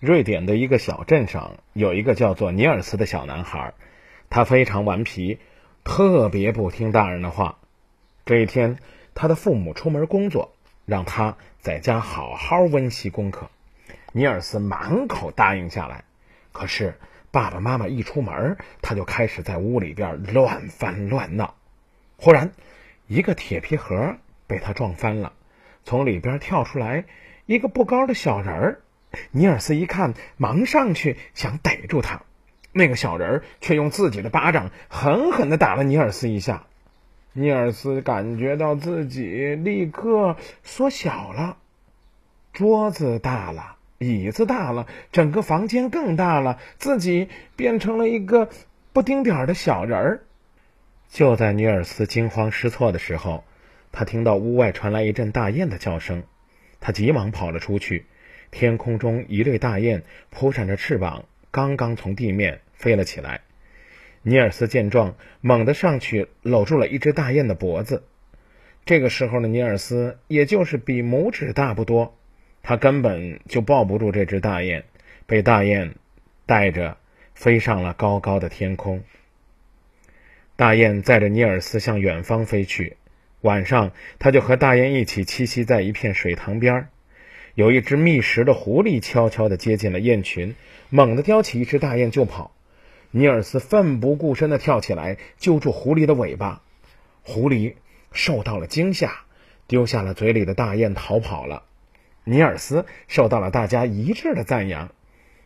瑞典的一个小镇上有一个叫做尼尔斯的小男孩，他非常顽皮，特别不听大人的话。这一天，他的父母出门工作，让他在家好好温习功课。尼尔斯满口答应下来。可是爸爸妈妈一出门，他就开始在屋里边乱翻乱闹。忽然，一个铁皮盒被他撞翻了，从里边跳出来一个不高的小人儿。尼尔斯一看，忙上去想逮住他，那个小人却用自己的巴掌狠狠地打了尼尔斯一下。尼尔斯感觉到自己立刻缩小了，桌子大了，椅子大了，整个房间更大了，自己变成了一个不丁点儿的小人儿。就在尼尔斯惊慌失措的时候，他听到屋外传来一阵大雁的叫声，他急忙跑了出去。天空中一对大雁扑闪着翅膀，刚刚从地面飞了起来。尼尔斯见状，猛地上去搂住了一只大雁的脖子。这个时候的尼尔斯也就是比拇指大不多，他根本就抱不住这只大雁，被大雁带着飞上了高高的天空。大雁载着尼尔斯向远方飞去。晚上，他就和大雁一起栖息在一片水塘边儿。有一只觅食的狐狸悄悄地接近了雁群，猛地叼起一只大雁就跑。尼尔斯奋不顾身地跳起来揪住狐狸的尾巴，狐狸受到了惊吓，丢下了嘴里的大雁逃跑了。尼尔斯受到了大家一致的赞扬，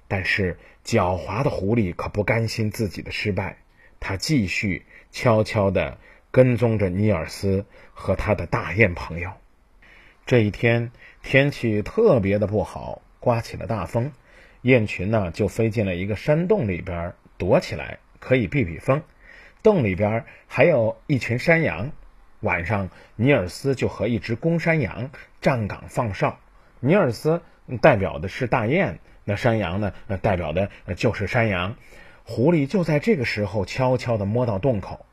但是狡猾的狐狸可不甘心自己的失败，他继续悄悄地跟踪着尼尔斯和他的大雁朋友。这一天天气特别的不好，刮起了大风，雁群呢就飞进了一个山洞里边躲起来，可以避避风。洞里边还有一群山羊。晚上，尼尔斯就和一只公山羊站岗放哨。尼尔斯代表的是大雁，那山羊呢代表的就是山羊。狐狸就在这个时候悄悄地摸到洞口。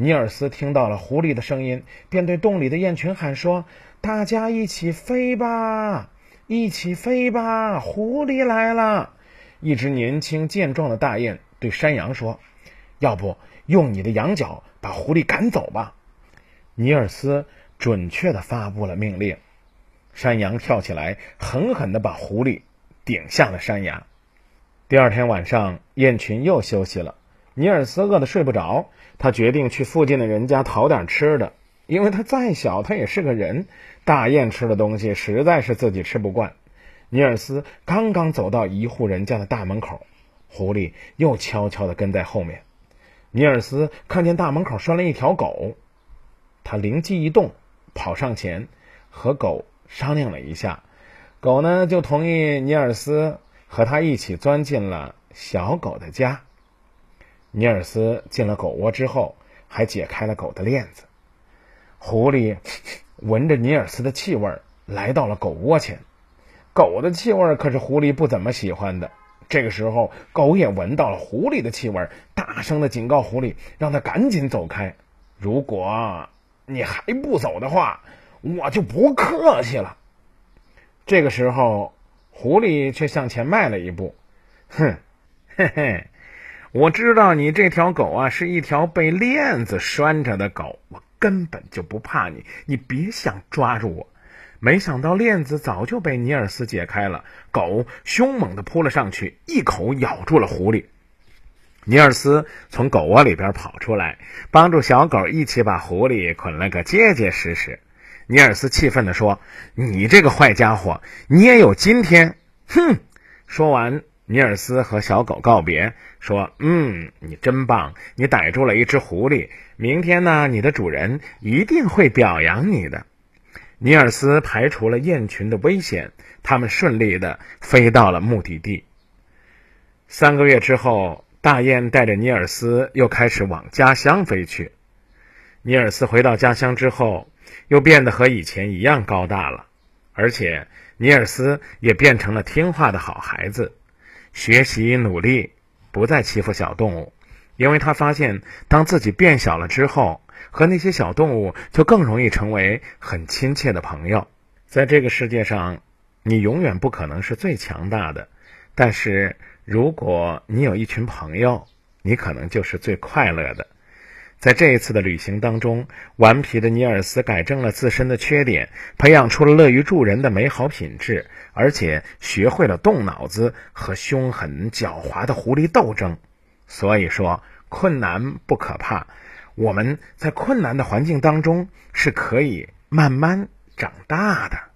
尼尔斯听到了狐狸的声音，便对洞里的雁群喊说：“大家一起飞吧，一起飞吧！狐狸来了。”一只年轻健壮的大雁对山羊说：“要不用你的羊角把狐狸赶走吧？”尼尔斯准确地发布了命令，山羊跳起来，狠狠地把狐狸顶下了山崖。第二天晚上，雁群又休息了。尼尔斯饿得睡不着，他决定去附近的人家讨点吃的，因为他再小，他也是个人。大雁吃的东西实在是自己吃不惯。尼尔斯刚刚走到一户人家的大门口，狐狸又悄悄地跟在后面。尼尔斯看见大门口拴了一条狗，他灵机一动，跑上前和狗商量了一下，狗呢就同意尼尔斯和他一起钻进了小狗的家。尼尔斯进了狗窝之后，还解开了狗的链子。狐狸 闻着尼尔斯的气味，来到了狗窝前。狗的气味可是狐狸不怎么喜欢的。这个时候，狗也闻到了狐狸的气味，大声的警告狐狸，让他赶紧走开。如果你还不走的话，我就不客气了。这个时候，狐狸却向前迈了一步，哼，嘿嘿。我知道你这条狗啊是一条被链子拴着的狗，我根本就不怕你，你别想抓住我。没想到链子早就被尼尔斯解开了，狗凶猛地扑了上去，一口咬住了狐狸。尼尔斯从狗窝里边跑出来，帮助小狗一起把狐狸捆了个结结实实。尼尔斯气愤地说：“你这个坏家伙，你也有今天！”哼！说完。尼尔斯和小狗告别，说：“嗯，你真棒，你逮住了一只狐狸。明天呢，你的主人一定会表扬你的。”尼尔斯排除了雁群的危险，他们顺利的飞到了目的地。三个月之后，大雁带着尼尔斯又开始往家乡飞去。尼尔斯回到家乡之后，又变得和以前一样高大了，而且尼尔斯也变成了听话的好孩子。学习努力，不再欺负小动物，因为他发现，当自己变小了之后，和那些小动物就更容易成为很亲切的朋友。在这个世界上，你永远不可能是最强大的，但是如果你有一群朋友，你可能就是最快乐的。在这一次的旅行当中，顽皮的尼尔斯改正了自身的缺点，培养出了乐于助人的美好品质，而且学会了动脑子和凶狠狡猾的狐狸斗争。所以说，困难不可怕，我们在困难的环境当中是可以慢慢长大的。